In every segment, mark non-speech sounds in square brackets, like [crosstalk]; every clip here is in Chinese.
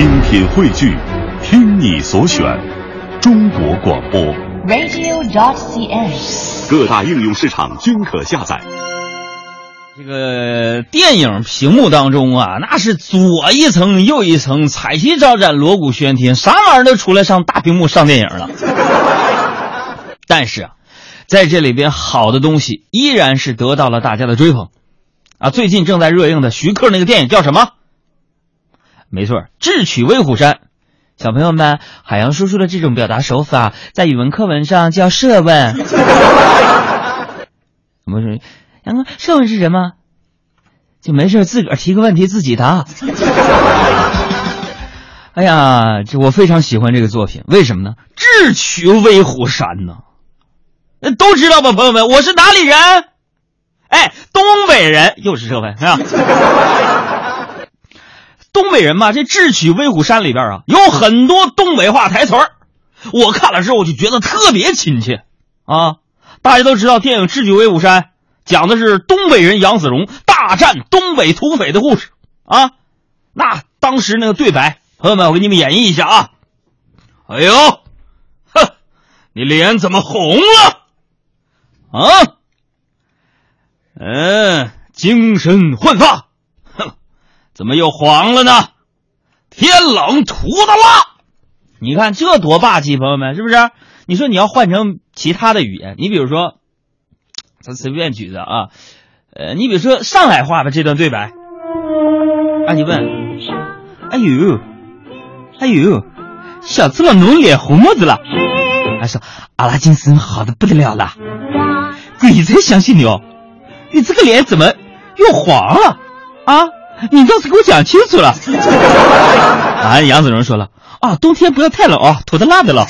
精品汇聚，听你所选，中国广播。radio.dot.cn，。各大应用市场均可下载。这个电影屏幕当中啊，那是左一层右一层，彩旗招展，锣鼓喧天，啥玩意儿都出来上大屏幕上电影了。[laughs] 但是啊，在这里边好的东西依然是得到了大家的追捧啊。最近正在热映的徐克那个电影叫什么？没错，《智取威虎山》。小朋友们，海洋叔叔的这种表达手法，在语文课文上叫设问。[laughs] 怎么说？杨哥，设问是什么？就没事自个儿提个问题自己答。哎呀，这我非常喜欢这个作品，为什么呢？智取威虎山呢，那都知道吧，朋友们，我是哪里人？哎，东北人，又是设问啊。东北人嘛，这智取威虎山里边啊，有很多东北话台词儿，我看了之后我就觉得特别亲切啊。大家都知道，电影《智取威虎山》讲的是东北人杨子荣大战东北土匪的故事啊。那当时那个对白，朋友们，我给你们演绎一下啊。哎呦，哼，你脸怎么红了？啊？嗯，精神焕发。怎么又黄了呢？天冷涂的蜡。你看这多霸气，朋友们，是不是？你说你要换成其他的语言，你比如说，咱随便举的啊，呃，你比如说上海话吧这段对白，啊，你问，哎呦，哎呦，小次郎侬脸红么子了？他说阿拉精神好的不得了了，鬼才相信你哦，你这个脸怎么又黄了啊？你倒是给我讲清楚了。啊，杨子荣说了啊，冬天不要太冷啊，涂的辣的了。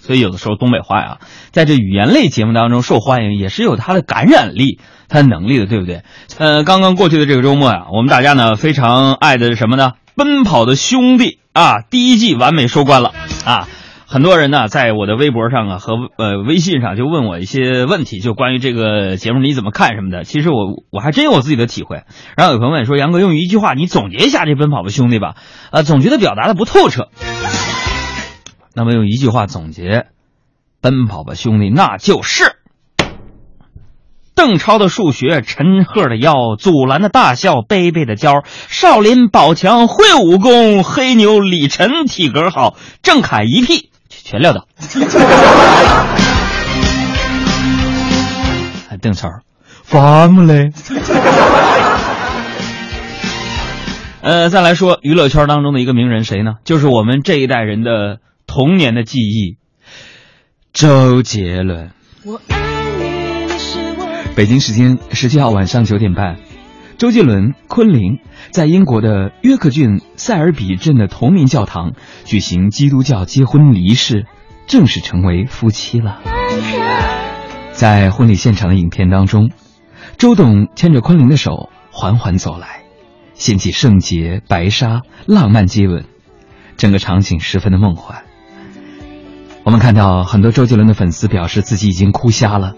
所以有的时候东北话呀，在这语言类节目当中受欢迎，也是有它的感染力、它能力的，对不对？呃，刚刚过去的这个周末呀，我们大家呢非常爱的是什么呢？奔跑的兄弟啊，第一季完美收官了啊。很多人呢，在我的微博上啊和呃微信上就问我一些问题，就关于这个节目你怎么看什么的。其实我我还真有我自己的体会。然后有朋友问说：“杨哥，用一句话你总结一下这《奔跑吧兄弟》吧。”啊，总觉得表达的不透彻。那么用一句话总结，《奔跑吧兄弟》那就是邓超的数学，陈赫的腰，祖蓝的大笑，贝贝的娇，少林宝强会武功，黑牛李晨体格好，郑恺一屁。全撂倒。邓超，烦不嘞？呃，再来说娱乐圈当中的一个名人谁呢？就是我们这一代人的童年的记忆，周杰伦。北京时间十七号晚上九点半，周杰伦、昆凌在英国的约克郡塞尔比镇的同名教堂举行基督教结婚仪式，正式成为夫妻了。在婚礼现场的影片当中，周董牵着昆凌的手缓缓走来，掀起圣洁、白纱、浪漫接吻，整个场景十分的梦幻。我们看到很多周杰伦的粉丝表示自己已经哭瞎了。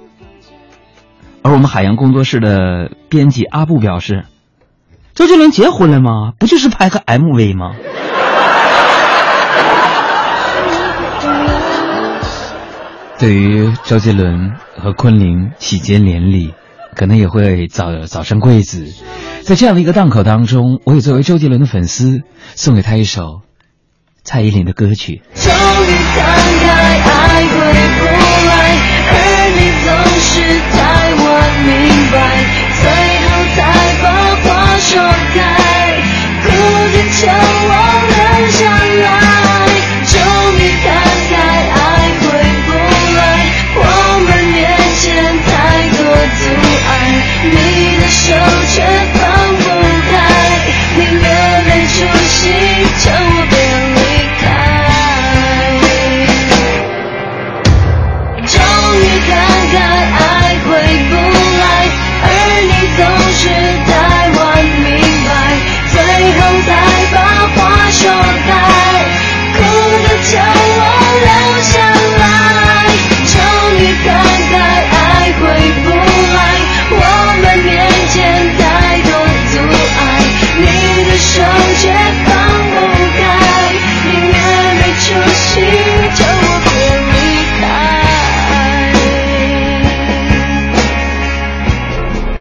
而我们海洋工作室的编辑阿布表示：“周杰伦结婚了吗？不就是拍个 MV 吗？” [laughs] 对于周杰伦和昆凌喜结连理，可能也会早早生贵子。在这样的一个档口当中，我也作为周杰伦的粉丝，送给他一首蔡依林的歌曲。终于看开，爱回不